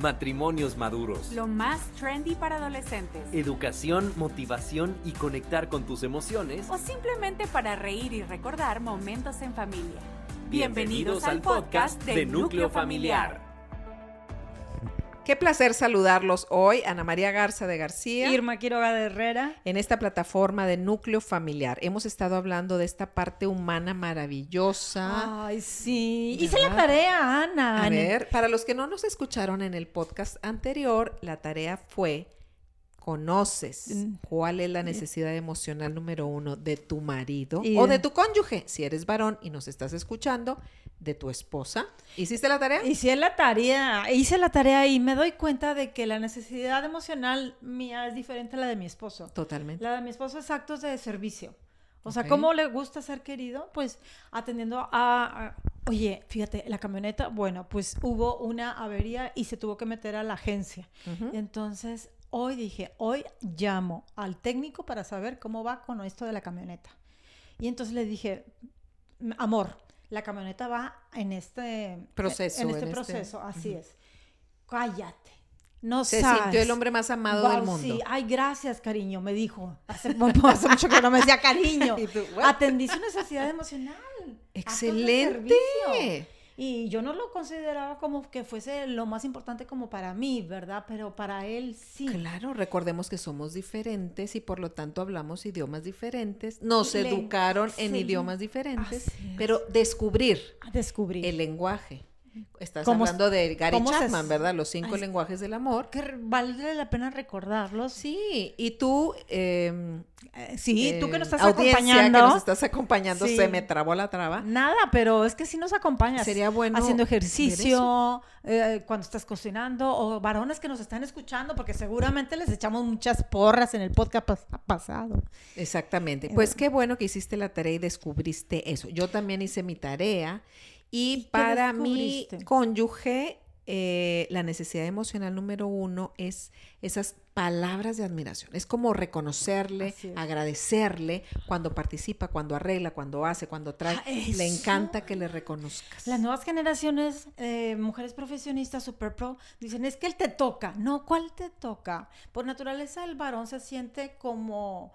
Matrimonios maduros. Lo más trendy para adolescentes. Educación, motivación y conectar con tus emociones. O simplemente para reír y recordar momentos en familia. Bienvenidos, al podcast de Núcleo Familiar. Qué placer saludarlos hoy, Ana María Garza de García. Irma Quiroga de Herrera. En esta plataforma de núcleo familiar. Hemos estado hablando de esta parte humana maravillosa. Ay, sí. Hice la tarea, Ana. A ver, para los que no nos escucharon en el podcast anterior, la tarea fue conoces Mm. cuál es la necesidad emocional número uno de tu marido Y o de tu cónyuge, si eres varón y nos estás escuchando, de tu esposa. ¿Hiciste la tarea? Hice la tarea, hice la tarea y me doy cuenta de que la necesidad emocional mía es diferente a la de mi esposo. Totalmente. La de mi esposo es actos de servicio. O sea, Ok. ¿cómo le gusta ser querido? Pues atendiendo a, a- Oye, fíjate, la camioneta, bueno, pues hubo una avería y se tuvo que meter a la agencia. Entonces, hoy dije, hoy llamo al técnico para saber cómo va con esto de la camioneta. Y entonces le dije, "M- amor, la camioneta va en este Proceso, En este en este- proceso, así es. Cállate. No Se sabes. sintió el hombre más amado del mundo. Sí, ay, gracias, cariño, me dijo. Hace, hace mucho que no me decía cariño. Tú. Atendí su necesidad emocional. Excelente. Y yo no lo consideraba como que fuese lo más importante como para mí, ¿verdad? Pero para él sí. Claro, recordemos que somos diferentes y por lo tanto hablamos idiomas diferentes. Nos Le- educaron en sí, idiomas diferentes, pero descubrir el lenguaje. Estás ¿Cómo s- hablando de Gary se Chapman, ¿verdad? Los cinco Ay, lenguajes del amor. que vale la pena recordarlos. Sí, y tú, eh, Eh, sí, tú que nos eh, estás audiencia acompañando. que nos estás acompañando, Sí. se me trabó la traba. Nada, pero es que si nos acompañas. Sería bueno Haciendo ejercicio, eh, cuando estás cocinando, o varones que nos están escuchando, porque seguramente les echamos muchas porras en el podcast pas- pasado. Exactamente. Eh, Pues qué bueno que hiciste la tarea y descubriste eso. Yo también hice mi tarea y, para mi cónyuge eh, la necesidad emocional número uno es esas palabras de admiración. Es como reconocerle, agradecerle cuando participa, cuando arregla, cuando hace, cuando trae. Ah, Le encanta que le reconozcas. Las nuevas generaciones, eh, mujeres profesionistas, super pro, dicen, es que él te toca. No, ¿cuál te toca? Por naturaleza el varón se siente como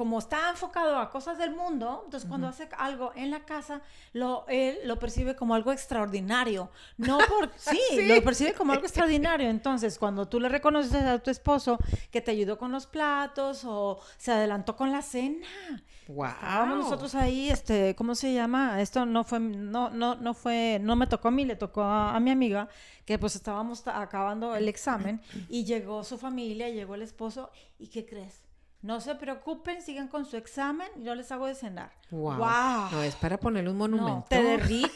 como está enfocado a cosas del mundo, entonces cuando hace algo en la casa, lo, él lo percibe como algo extraordinario. No por, sí, lo percibe como algo extraordinario. Entonces, cuando tú le reconoces a tu esposo que te ayudó con los platos o se adelantó con la cena, Wow. Estábamos nosotros ahí, este, ¿cómo se llama? Esto no fue, no, no, no fue, no me tocó a mí, le tocó a, a mi amiga, que pues estábamos acabando el examen y llegó su familia, llegó el esposo, ¿y qué crees? No se preocupen, sigan con su examen, yo les hago de cenar. Wow. No, es para ponerle un monumento. No, te derrites,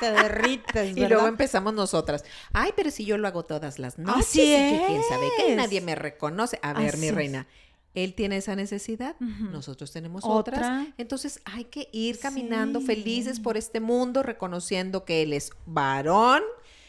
te derrites, Y ¿verdad? luego empezamos nosotras. Ay, pero si yo lo hago todas las noches. Así y que quién sabe que es. nadie me reconoce. A ver, Así mi es. reina. Él tiene esa necesidad, nosotros tenemos Otra. otras. Entonces hay que ir caminando Sí. felices por este mundo, reconociendo que él es varón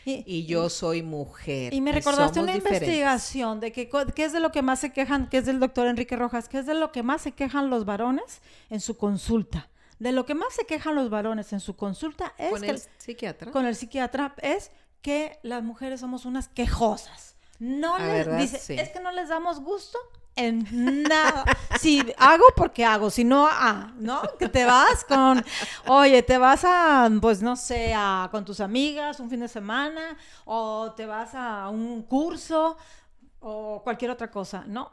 Y- y yo soy mujer. Y me recordaste una diferentes. investigación de que qué es de lo que más se quejan, que es del doctor Enrique Rojas, qué es de lo que más se quejan los varones en su consulta. De lo que más se quejan los varones en su consulta es Con que el psiquiatra. con el psiquiatra es que las mujeres somos unas quejosas. No les verdad, dice, sí. es que no les damos gusto en nada. Si hago porque hago, si no, ah, ¿no? Que te vas con, oye, te vas a, pues no sé, a, con tus amigas un fin de semana, o te vas a un curso, o cualquier otra cosa, ¿no?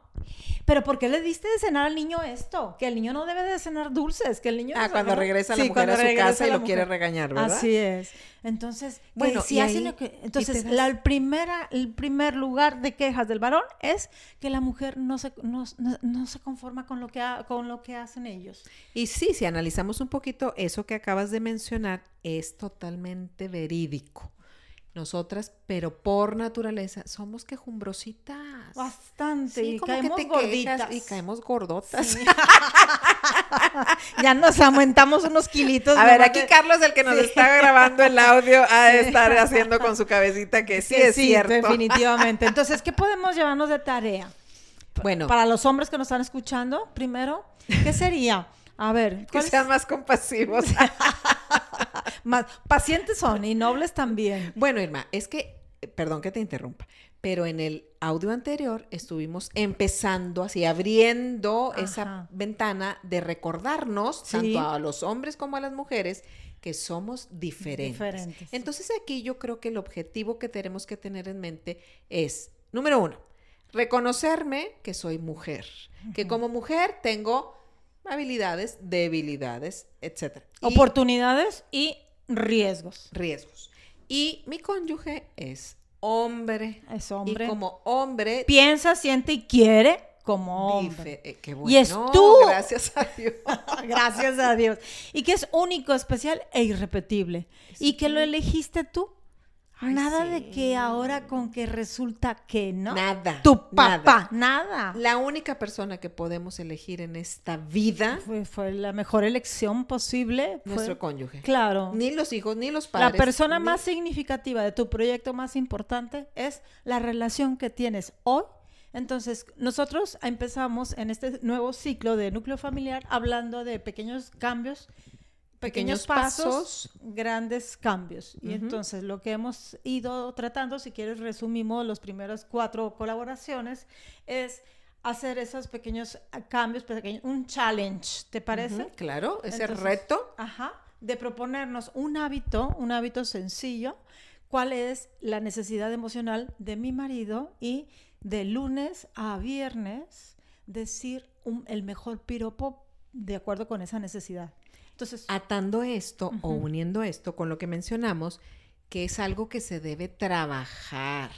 Pero ¿por qué le diste de cenar al niño esto? Que el niño no debe de cenar dulces, que el niño... Ah, cuando regresa la Sí, mujer a su casa y lo quiere regañar, ¿verdad? Así es. Entonces, Bueno, si y hace ahí- lo que, entonces la el primera, el primer lugar de quejas del varón es que la mujer no se, no, no- no se conforma con lo que ha- con lo que hacen ellos. Y sí, si analizamos un poquito eso que acabas de mencionar, es totalmente verídico. Nosotras, pero por naturaleza, somos quejumbrositas. Bastante. Sí, y como que caemos te quejas gorditas. y caemos gordotas. Sí. ya nos aumentamos unos kilitos. A ver, aquí de- Carlos, el que nos Sí. está grabando el audio, ha de estar haciendo con su cabecita que sí, que es cierto. definitivamente. Entonces, ¿qué podemos llevarnos de tarea? Bueno, Para los hombres que nos están escuchando, primero, ¿qué sería? A ver, que ¿cuál es- sean más compasivos. más pacientes son y nobles también. bueno, Irma, es que, perdón que te interrumpa, pero en el audio anterior estuvimos empezando así, abriendo esa ventana de recordarnos, Sí. tanto a los hombres como a las mujeres, que somos diferentes. Diferentes. Entonces aquí yo creo que el objetivo que tenemos que tener en mente es, número uno, reconocerme que soy mujer, que como mujer tengo habilidades, debilidades, etcétera. Oportunidades y riesgos. riesgos. Y mi cónyuge es hombre. Es hombre. Y como hombre, Piensa, siente y quiere como hombre. dife- eh, qué Y es tú. Gracias a Dios. Gracias a Dios. Y que es único, especial e irrepetible. Y que lo elegiste tú. Ay, nada sí. de que ahora con que resulta que no. Nada. Tu nada. papá, nada. La única persona que podemos elegir en esta vida, Fue, fue la mejor elección posible. fue- nuestro cónyuge. Claro. Ni los hijos, ni los La padres. persona ni- más significativa de tu proyecto más importante es la relación que tienes hoy. Entonces, nosotros empezamos en este nuevo ciclo de núcleo familiar hablando de pequeños cambios, pequeños, Pequeños pasos, grandes cambios. Y entonces, lo que hemos ido tratando, si quieres, resumimos los primeros cuatro colaboraciones, es hacer esos pequeños ah, cambios, pequeños, un challenge, ¿te parece? Claro, ese Entonces, reto. Ajá, de proponernos un hábito, un hábito sencillo, cuál es la necesidad emocional de mi marido y de lunes a viernes decir un- el mejor piropo de acuerdo con esa necesidad. Entonces, Atando esto o uniendo esto con lo que mencionamos, que es algo que se debe trabajar.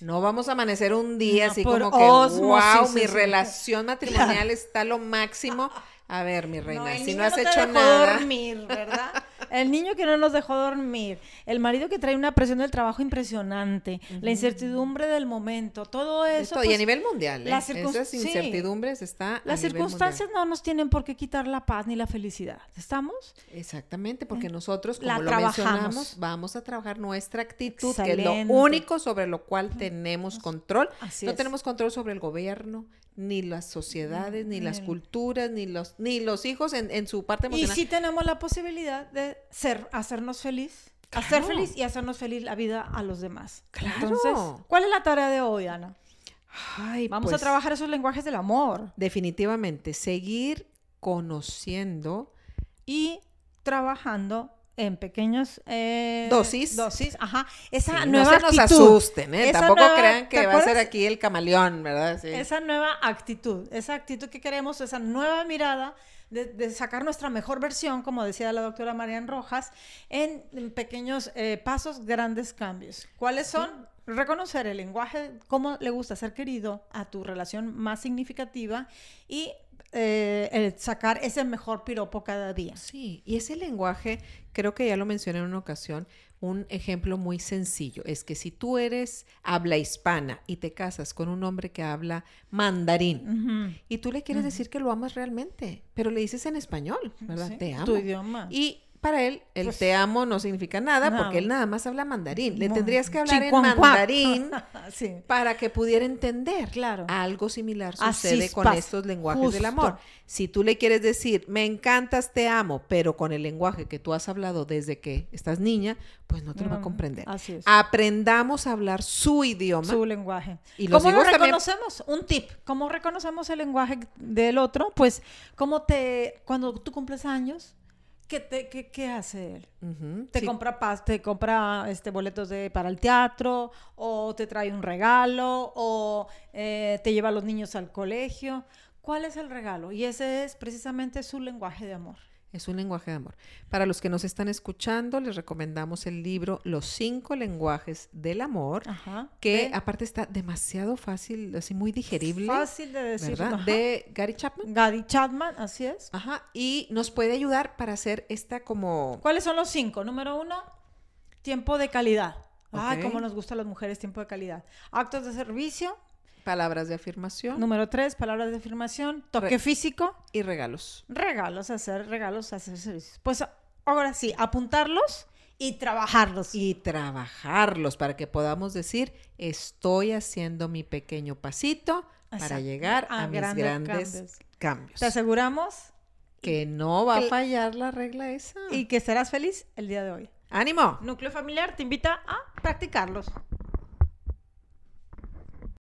No vamos a amanecer un día No, así como que, wow, mi sí, relación matrimonial está lo máximo. A ver, mi reina, si no has hecho nada. dormir, ¿verdad? El niño que no nos dejó dormir, el marido que trae una presión del trabajo impresionante, la incertidumbre del momento, todo eso. Esto, y a pues, nivel mundial, ¿eh? las esas sí. incertidumbres está a Las nivel circunstancias mundial. no nos tienen por qué quitar la paz ni la felicidad. ¿Estamos? Exactamente, porque nosotros, como La lo mencionamos, vamos a trabajar nuestra actitud, que es lo único sobre lo cual tenemos control. Así no es. tenemos control sobre el gobierno, ni las sociedades, ni las culturas, ni los, ni los hijos en, en su parte Y emocional. sí tenemos la posibilidad de ser, hacernos feliz, hacer feliz y hacernos feliz la vida a los demás. Claro. Entonces, ¿cuál es la tarea de hoy, Ana? Ay, Vamos pues, a trabajar esos lenguajes del amor Definitivamente, seguir conociendo y trabajando en pequeños eh, Dosis. Dosis, ajá. Esa Sí, no nueva se nos asusten, ¿eh? Tampoco nueva- crean ¿te que va a ser aquí el camaleón, ¿verdad? Sí. Esa nueva actitud, esa actitud que queremos, esa nueva mirada de, de sacar nuestra mejor versión, como decía la doctora Marian Rojas, en, en pequeños eh, pasos, grandes cambios. ¿Cuáles son? Reconocer el lenguaje, cómo le gusta ser querido a tu relación más significativa y eh, el sacar ese mejor piropo cada día. Sí, y ese lenguaje, creo que ya lo mencioné en una ocasión, un ejemplo muy sencillo es que si tú eres habla hispana y te casas con un hombre que habla mandarín y tú le quieres decir que lo amas realmente, pero le dices en español, ¿verdad? Sí, te amo. Tu idioma. Y para él, el Pues, te amo no significa nada porque él nada más habla mandarín. Le No, tendrías que hablar en mandarín sí. para que pudiera entender. Claro. Algo similar sucede con pasa. estos lenguajes del amor. Si tú le quieres decir, me encantas, te amo, pero con el lenguaje que tú has hablado desde que estás niña, pues no te lo va a Mm, comprender. así es. Aprendamos a hablar su idioma. su lenguaje. Y ¿Cómo lo también- reconocemos? Un tip. ¿Cómo reconocemos el lenguaje del otro? Pues, ¿cómo te, cuando tú cumples años, qué, te, qué, qué hace él? Te sí. compra paz, te compra este boletos de, para el teatro, o te trae un regalo, o eh, te lleva a los niños al colegio. ¿Cuál es el regalo? Y ese es precisamente su lenguaje de amor. Es un lenguaje de amor. Para los que nos están escuchando, les recomendamos el libro Los cinco lenguajes del amor, Ajá. que De- aparte está demasiado fácil, así muy digerible, fácil de decir. De Gary Chapman. Gary Chapman, así es. Ajá, y nos puede ayudar para hacer esta como ¿Cuáles son los cinco? Número uno, tiempo de calidad. Ay, Ok. cómo nos gusta a las mujeres tiempo de calidad. Actos de servicio. Palabras de afirmación Número tres, palabras de afirmación. Toque Re- físico. y regalos. Regalos, hacer regalos, hacer servicios. Pues ahora sí, apuntarlos y trabajarlos. Y trabajarlos para que podamos decir, estoy haciendo mi pequeño pasito para llegar a, A mis grandes grandes cambios. cambios. Te aseguramos Que no va a que- fallar la regla esa. y que serás feliz el día de hoy. ¡Ánimo! Núcleo familiar te invita a practicarlos.